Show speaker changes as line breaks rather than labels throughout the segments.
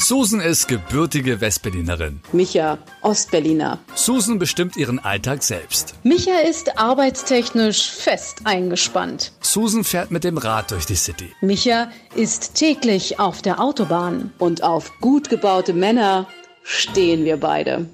Susan ist gebürtige Westberlinerin.
Micha, Ostberliner.
Susan bestimmt ihren Alltag selbst.
Micha ist arbeitstechnisch fest eingespannt.
Susan fährt mit dem Rad durch die City.
Micha ist täglich auf der Autobahn. Und auf gut gebaute Männer stehen wir beide.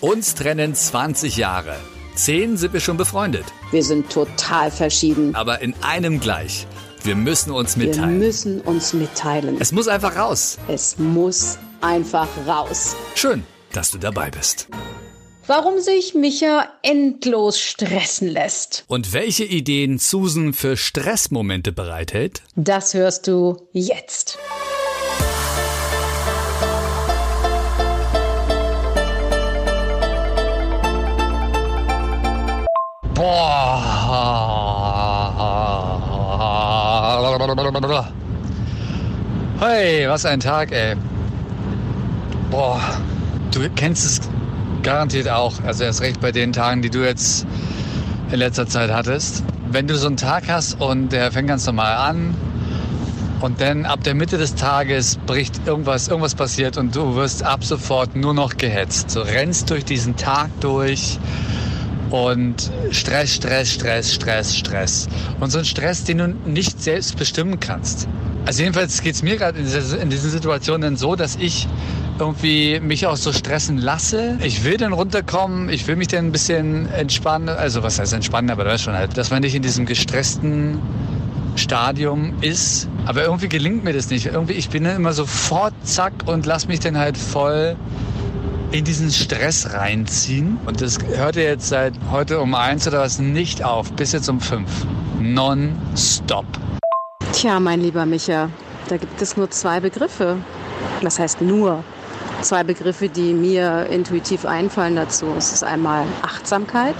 Uns trennen 20 Jahre. Zehn sind wir schon befreundet.
Wir sind total verschieden.
Aber in einem gleich. Wir müssen uns mitteilen.
Wir müssen uns mitteilen.
Es muss einfach raus.
Es muss einfach raus.
Schön, dass du dabei bist.
Warum sich Micha endlos stressen lässt.
Und welche Ideen Susan für Stressmomente bereithält?
Das hörst du jetzt.
Hey, was ein Tag, ey. Boah, du kennst es garantiert auch. Also erst recht bei den Tagen, die du jetzt in letzter Zeit hattest. Wenn du so einen Tag hast und der fängt ganz normal an und dann ab der Mitte des Tages bricht irgendwas, irgendwas passiert und du wirst ab sofort nur noch gehetzt. Du rennst durch diesen Tag durch und Stress, Stress, Stress, Stress, Stress. Und so ein Stress, den du nicht selbst bestimmen kannst. Also jedenfalls geht es mir gerade in, in diesen Situationen so, dass ich irgendwie mich auch so stressen lasse. Ich will dann runterkommen, ich will mich dann ein bisschen entspannen. Also was heißt entspannen, aber du weißt schon halt, dass man nicht in diesem gestressten Stadium ist. Aber irgendwie gelingt mir das nicht. Irgendwie, ich bin dann immer sofort zack und lass mich dann halt voll in diesen Stress reinziehen. Und das hörte jetzt seit heute um eins oder was nicht auf, bis jetzt um fünf. Non-stop.
Tja, mein lieber Micha, da gibt es nur zwei Begriffe. Was heißt nur? Zwei Begriffe, die mir intuitiv einfallen dazu. Es ist einmal Achtsamkeit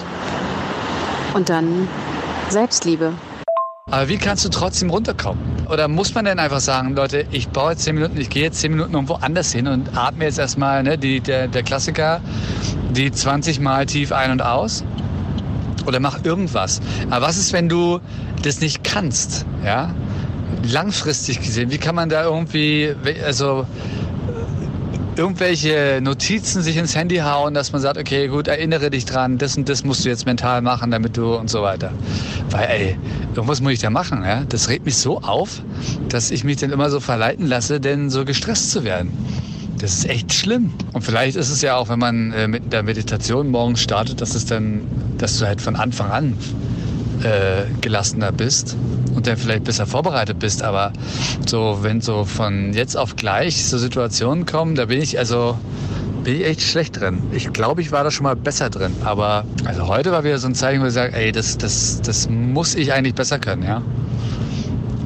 und dann Selbstliebe.
Aber wie kannst du trotzdem runterkommen? Oder muss man denn einfach sagen, Leute, ich baue jetzt zehn Minuten, ich gehe jetzt zehn Minuten irgendwo anders hin und atme jetzt erstmal, ne, die, der, der Klassiker, die 20 Mal tief ein und aus? Oder mach irgendwas. Aber was ist, wenn du das nicht kannst? Ja? Langfristig gesehen, wie kann man da irgendwie, also irgendwelche Notizen sich ins Handy hauen, dass man sagt, okay, gut, erinnere dich dran, das und das musst du jetzt mental machen, damit du und so weiter. Weil, ey, irgendwas muss ich da machen, ja? Das regt mich so auf, dass ich mich dann immer so verleiten lasse, denn so gestresst zu werden. Das ist echt schlimm. Und vielleicht ist es ja auch, wenn man äh, mit der Meditation morgens startet, dass es dann, dass du halt von Anfang an äh, gelassener bist und dann vielleicht besser vorbereitet bist. Aber so, wenn so von jetzt auf gleich so Situationen kommen, da bin ich also bin ich echt schlecht drin. Ich glaube, ich war da schon mal besser drin. Aber also heute war wieder so ein Zeichen, wo ich sage, ey, das, das, das muss ich eigentlich besser können, ja.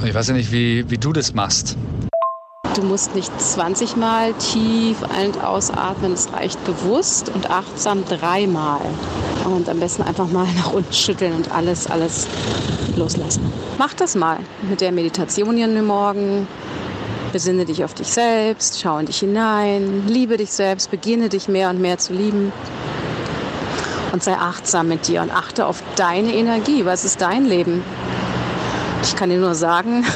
Und ich weiß ja nicht, wie, wie du das machst.
Du musst nicht 20 Mal tief ein- und ausatmen, es reicht bewusst und achtsam dreimal. Und am besten einfach mal nach unten schütteln und alles, alles loslassen. Mach das mal mit der Meditation hier morgen. Besinne dich auf dich selbst, schau in dich hinein, liebe dich selbst, beginne dich mehr und mehr zu lieben. Und sei achtsam mit dir und achte auf deine Energie. Was ist dein Leben? Ich kann dir nur sagen,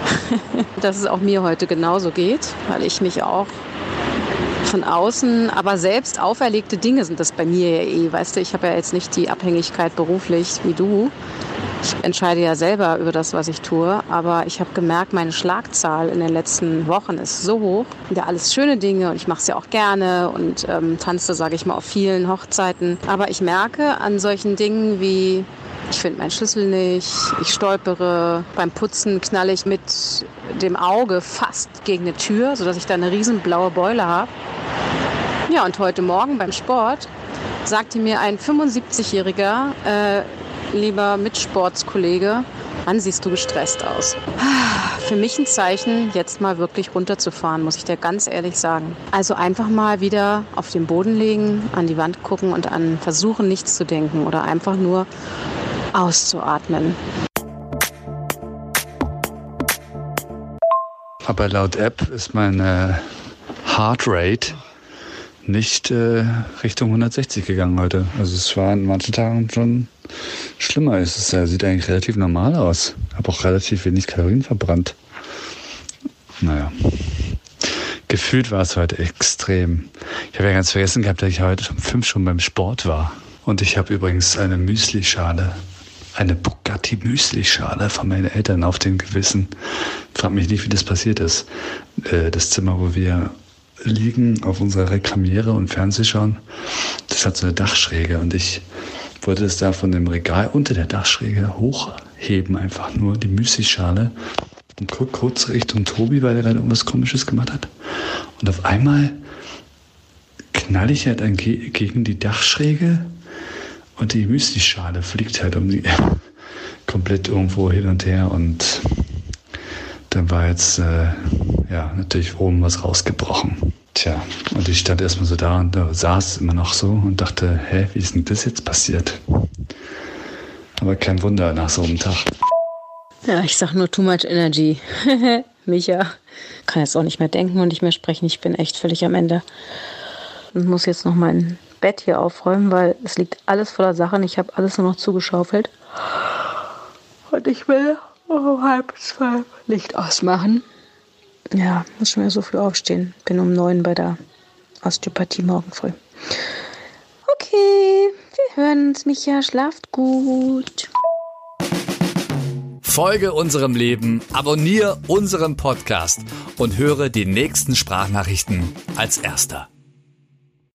dass es auch mir heute genauso geht, weil ich mich auch von außen, aber selbst auferlegte Dinge sind das bei mir ja eh. Weißt du, ich habe ja jetzt nicht die Abhängigkeit beruflich wie du. Ich entscheide ja selber über das, was ich tue, aber ich habe gemerkt, meine Schlagzahl in den letzten Wochen ist so hoch. Ja, alles schöne Dinge und ich mache es ja auch gerne und ähm, tanze, sage ich mal, auf vielen Hochzeiten. Aber ich merke an solchen Dingen wie ich finde meinen Schlüssel nicht, ich stolpere, beim Putzen knalle ich mit dem Auge fast gegen eine Tür, sodass ich da eine riesen blaue Beule habe. Ja, und heute Morgen beim Sport sagte mir ein 75-jähriger, äh, lieber Mitsportskollege, Wann siehst du gestresst aus? Für mich ein Zeichen, jetzt mal wirklich runterzufahren, muss ich dir ganz ehrlich sagen. Also einfach mal wieder auf den Boden legen, an die Wand gucken und an versuchen, nichts zu denken oder einfach nur auszuatmen.
Aber laut App ist meine Heart Rate nicht äh, Richtung 160 gegangen heute. Also es war in manchen Tagen schon schlimmer. Es ist, äh, sieht eigentlich relativ normal aus. Habe auch relativ wenig Kalorien verbrannt. Naja. Gefühlt war es heute extrem. Ich habe ja ganz vergessen gehabt, dass ich heute um fünf schon beim Sport war. Und ich habe übrigens eine Müsli-Schale, eine Bugatti Müsli-Schale von meinen Eltern auf dem Gewissen. Frag mich nicht, wie das passiert ist. Äh, das Zimmer, wo wir liegen auf unserer Reklamiere und Fernseh schauen. Das hat so eine Dachschräge und ich wollte es da von dem Regal unter der Dachschräge hochheben, einfach nur die Müsli-Schale und guck kurz Richtung Tobi, weil er gerade irgendwas Komisches gemacht hat. Und auf einmal knall ich halt gegen die Dachschräge und die Müsli-Schale fliegt halt um die komplett irgendwo hin und her und dann war jetzt äh, ja natürlich oben was rausgebrochen. Tja, und ich stand erstmal so da und da saß immer noch so und dachte, hä, wie ist denn das jetzt passiert? Aber kein Wunder nach so einem Tag.
Ja, ich sag nur too much energy. Micha. Kann jetzt auch nicht mehr denken und nicht mehr sprechen. Ich bin echt völlig am Ende. Und muss jetzt noch mein Bett hier aufräumen, weil es liegt alles voller Sachen. Ich habe alles nur noch zugeschaufelt. Und ich will um halb zwölf Licht ausmachen. Ja, muss schon wieder so früh aufstehen. Bin um neun bei der Osteopathie morgen früh. Okay, wir hören uns, Micha. Schlaft gut.
Folge unserem Leben, abonniere unseren Podcast und höre die nächsten Sprachnachrichten als erster.